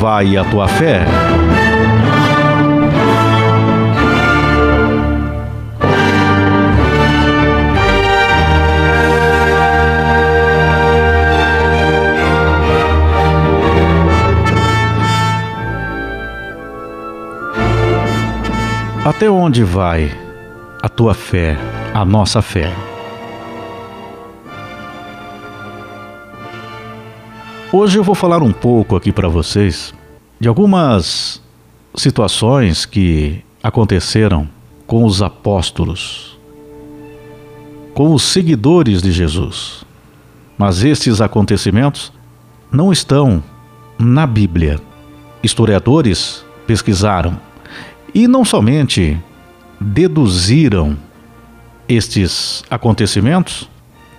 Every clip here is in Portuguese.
vai a tua fé? Até onde vai a tua fé, a nossa fé? Hoje eu vou falar um pouco aqui para vocês de algumas situações que aconteceram com os apóstolos, com os seguidores de Jesus. Mas esses acontecimentos não estão na Bíblia. Historiadores pesquisaram e não somente deduziram estes acontecimentos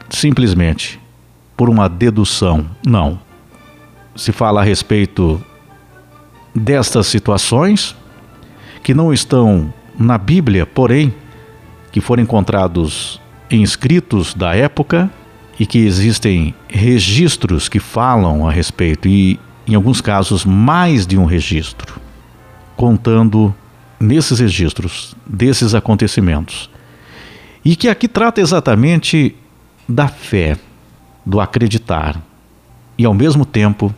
simplesmente por uma dedução, não se fala a respeito destas situações que não estão na Bíblia, porém que foram encontrados em escritos da época e que existem registros que falam a respeito e em alguns casos mais de um registro contando nesses registros desses acontecimentos. E que aqui trata exatamente da fé, do acreditar e ao mesmo tempo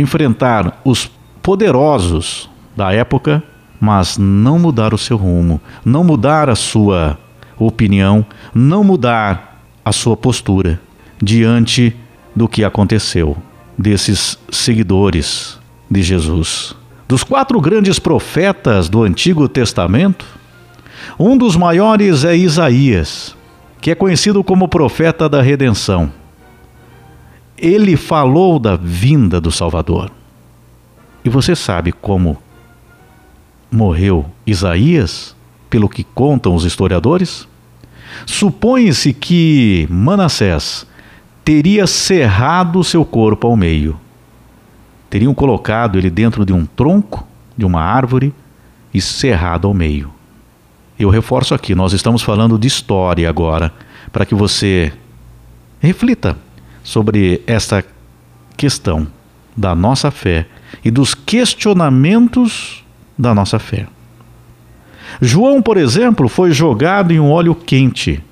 enfrentar os poderosos da época, mas não mudar o seu rumo, não mudar a sua opinião, não mudar a sua postura diante do que aconteceu desses seguidores de Jesus. Dos quatro grandes profetas do Antigo Testamento, um dos maiores é Isaías, que é conhecido como profeta da redenção ele falou da vinda do Salvador. E você sabe como morreu Isaías, pelo que contam os historiadores? Supõe-se que Manassés teria cerrado seu corpo ao meio. Teriam colocado ele dentro de um tronco de uma árvore e cerrado ao meio. Eu reforço aqui, nós estamos falando de história agora, para que você reflita sobre esta questão da nossa fé e dos questionamentos da nossa fé. João, por exemplo, foi jogado em um óleo quente.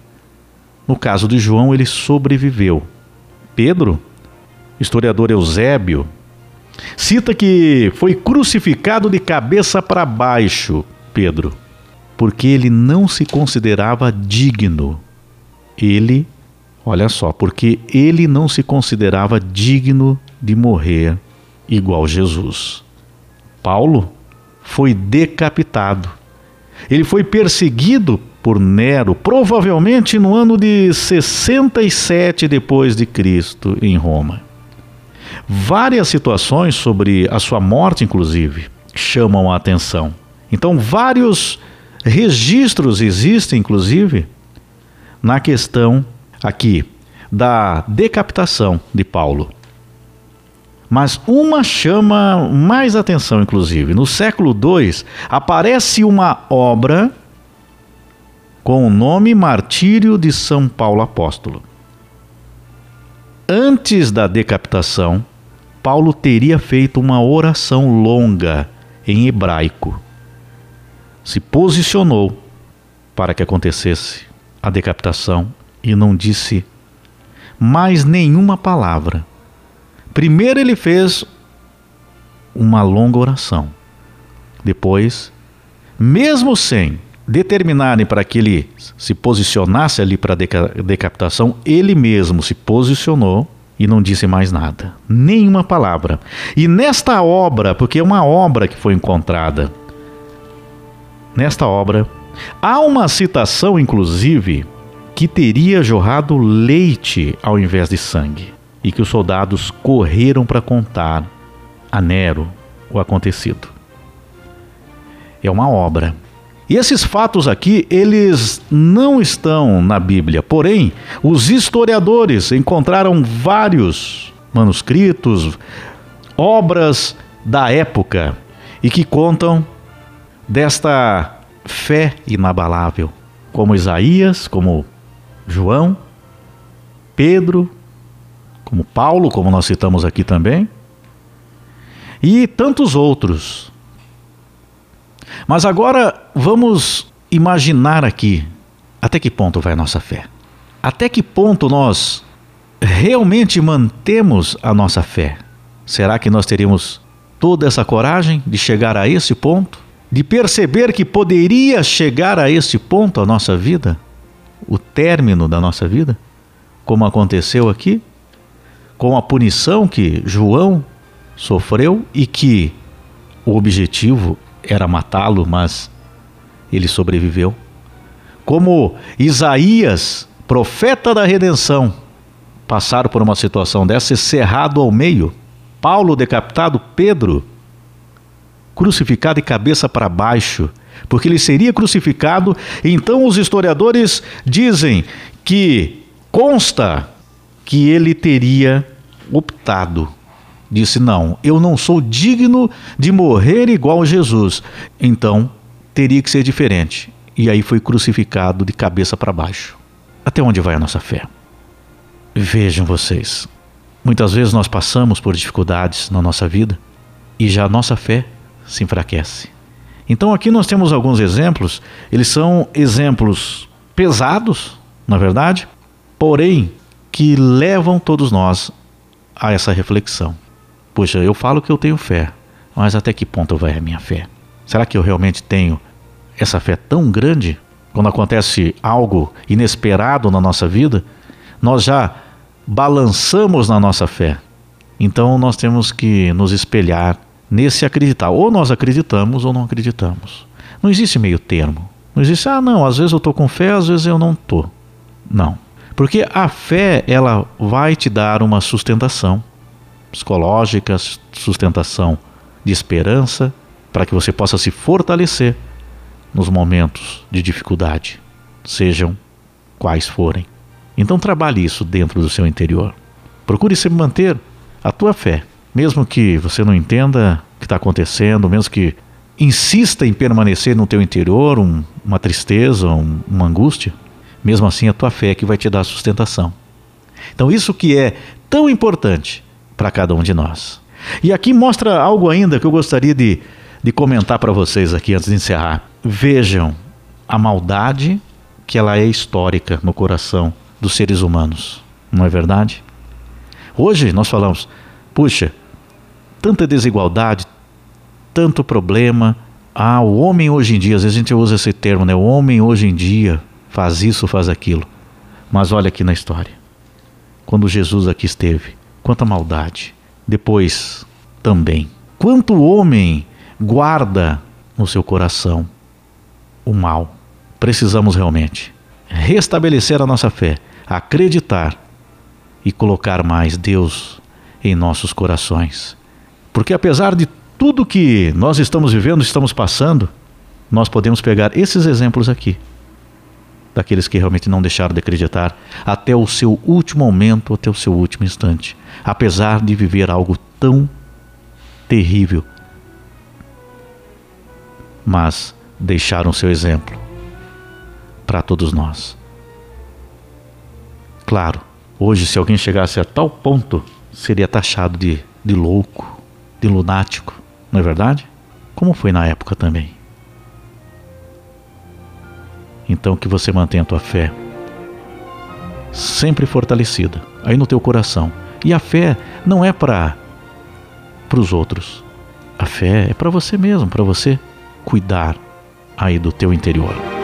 No caso de João, ele sobreviveu. Pedro, historiador Eusébio, cita que foi crucificado de cabeça para baixo, Pedro, porque ele não se considerava digno. Ele Olha só, porque ele não se considerava digno de morrer igual Jesus. Paulo foi decapitado. Ele foi perseguido por Nero, provavelmente no ano de 67 depois de Cristo em Roma. Várias situações sobre a sua morte inclusive chamam a atenção. Então vários registros existem inclusive na questão aqui da decapitação de Paulo. Mas uma chama mais atenção, inclusive. No século II, aparece uma obra com o nome Martírio de São Paulo Apóstolo. Antes da decapitação, Paulo teria feito uma oração longa em hebraico. Se posicionou para que acontecesse a decapitação e não disse mais nenhuma palavra. Primeiro ele fez uma longa oração. Depois, mesmo sem determinarem para que ele se posicionasse ali para a decapitação, ele mesmo se posicionou e não disse mais nada, nenhuma palavra. E nesta obra, porque é uma obra que foi encontrada, nesta obra, há uma citação, inclusive, que teria jorrado leite ao invés de sangue, e que os soldados correram para contar a Nero o acontecido. É uma obra. E esses fatos aqui, eles não estão na Bíblia, porém, os historiadores encontraram vários manuscritos, obras da época e que contam desta fé inabalável, como Isaías, como João, Pedro, como Paulo, como nós citamos aqui também. e tantos outros. Mas agora vamos imaginar aqui até que ponto vai a nossa fé. Até que ponto nós realmente mantemos a nossa fé? Será que nós teríamos toda essa coragem de chegar a esse ponto? De perceber que poderia chegar a esse ponto a nossa vida? O término da nossa vida? Como aconteceu aqui? Com a punição que João sofreu e que o objetivo era matá-lo, mas ele sobreviveu. Como Isaías, profeta da redenção, passaram por uma situação dessa, cerrado ao meio. Paulo decapitado, Pedro crucificado e cabeça para baixo, porque ele seria crucificado. Então os historiadores dizem que consta que ele teria optado. Disse: Não, eu não sou digno de morrer igual Jesus. Então teria que ser diferente. E aí foi crucificado de cabeça para baixo. Até onde vai a nossa fé? Vejam vocês, muitas vezes nós passamos por dificuldades na nossa vida e já a nossa fé se enfraquece. Então aqui nós temos alguns exemplos, eles são exemplos pesados, na verdade, porém que levam todos nós a essa reflexão. Poxa, eu falo que eu tenho fé, mas até que ponto vai a minha fé? Será que eu realmente tenho essa fé tão grande? Quando acontece algo inesperado na nossa vida, nós já balançamos na nossa fé. Então nós temos que nos espelhar nesse acreditar. Ou nós acreditamos ou não acreditamos. Não existe meio termo. Não existe, ah, não, às vezes eu estou com fé, às vezes eu não estou. Não. Porque a fé, ela vai te dar uma sustentação psicológica, sustentação de esperança, para que você possa se fortalecer nos momentos de dificuldade, sejam quais forem. Então trabalhe isso dentro do seu interior. Procure sempre manter a tua fé, mesmo que você não entenda o que está acontecendo, mesmo que insista em permanecer no teu interior um, uma tristeza, um, uma angústia, mesmo assim a tua fé é que vai te dar sustentação. Então isso que é tão importante para cada um de nós. E aqui mostra algo ainda que eu gostaria de, de comentar para vocês aqui antes de encerrar. Vejam a maldade que ela é histórica no coração dos seres humanos, não é verdade? Hoje nós falamos, puxa, tanta desigualdade, tanto problema. Ah, o homem hoje em dia, às vezes a gente usa esse termo, né? O homem hoje em dia faz isso, faz aquilo. Mas olha aqui na história. Quando Jesus aqui esteve, quanta maldade. Depois também. Quanto homem guarda no seu coração o mal. Precisamos realmente restabelecer a nossa fé, acreditar e colocar mais Deus em nossos corações. Porque apesar de tudo que nós estamos vivendo, estamos passando, nós podemos pegar esses exemplos aqui, daqueles que realmente não deixaram de acreditar até o seu último momento, até o seu último instante, apesar de viver algo tão terrível. Mas deixaram seu exemplo para todos nós. Claro, hoje, se alguém chegasse a tal ponto, seria taxado de, de louco, de lunático, não é verdade? Como foi na época também. Então, que você mantenha a tua fé sempre fortalecida aí no teu coração. E a fé não é para os outros. A fé é para você mesmo, para você cuidar aí do teu interior.